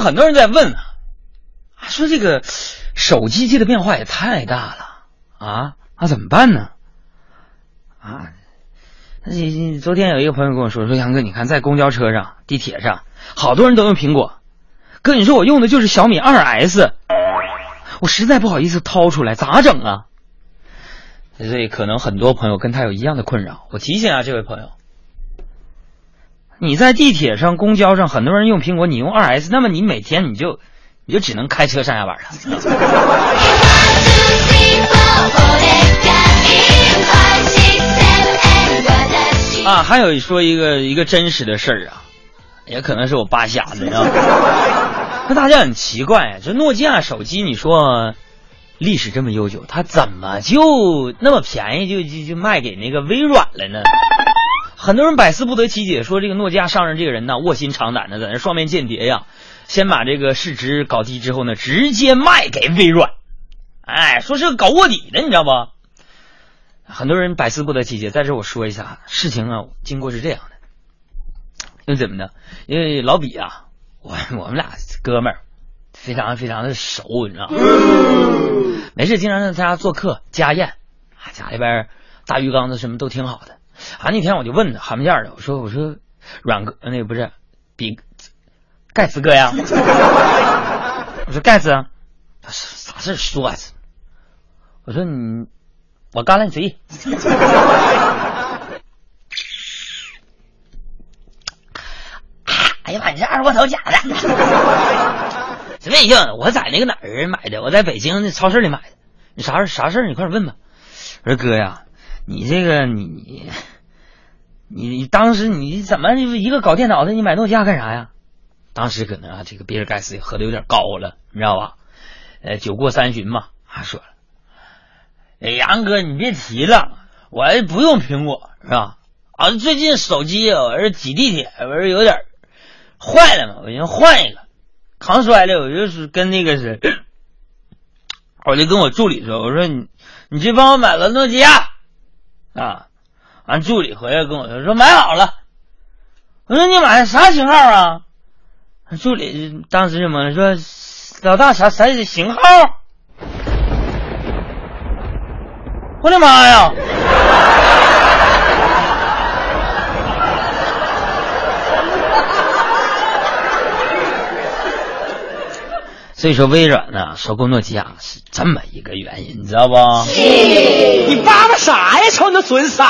很多人在问啊，说这个手机机的变化也太大了啊，那怎么办呢？啊，那你昨天有一个朋友跟我说，说杨哥，你看在公交车上、地铁上，好多人都用苹果，哥，你说我用的就是小米二 S，我实在不好意思掏出来，咋整啊？所以可能很多朋友跟他有一样的困扰，我提醒啊，这位朋友，你在地铁上、公交上，很多人用苹果，你用二 S，那么你每天你就你就只能开车上下班了。啊，还有说一个一个真实的事儿啊，也可能是我扒瞎的啊。那大家很奇怪，这诺基亚手机，你说历史这么悠久，它怎么就那么便宜就就就卖给那个微软了呢？很多人百思不得其解，说这个诺基亚上任这个人呢卧薪尝胆的，在那双面间谍呀，先把这个市值搞低之后呢，直接卖给微软，哎，说是搞卧底的，你知道不？很多人百思不得其解，在这我说一下，事情啊，经过是这样的，因为怎么呢？因为老比啊，我我们俩哥们儿，非常非常的熟，你知道吗？没事，经常在他家做客家宴，啊，家里边大鱼缸子什么都挺好的。啊，那天我就问他，寒门件的，我说我说软哥，那个不是比盖茨哥呀？我说盖茨，他啥事说啊？我说你。我干了，你随意。哎呀妈！你这二锅头假的？什么意思？我在那个哪儿买的？我在北京那超市里买的。你啥事？啥事？你快点问吧。我说哥呀，你这个你你你当时你怎么一个搞电脑的，你买诺基亚干啥呀？当时可能啊，这个比尔盖茨也喝的有点高了，你知道吧？呃，酒过三巡嘛，他说了。哎，杨哥，你别提了，我不用苹果，是吧？啊，最近手机我是挤地铁，我是有点坏了嘛，我先换一个。扛摔了，我就是跟那个是，我就跟我助理说，我说你你去帮我买个诺基亚啊。完，助理回来跟我说说买好了。我说你买的啥型号啊？助理当时就懵了，说老大啥啥型号？我的妈呀！所以说，微软呢收购诺基亚是这么一个原因，你知道不？你叭叭啥呀？瞅你那损色！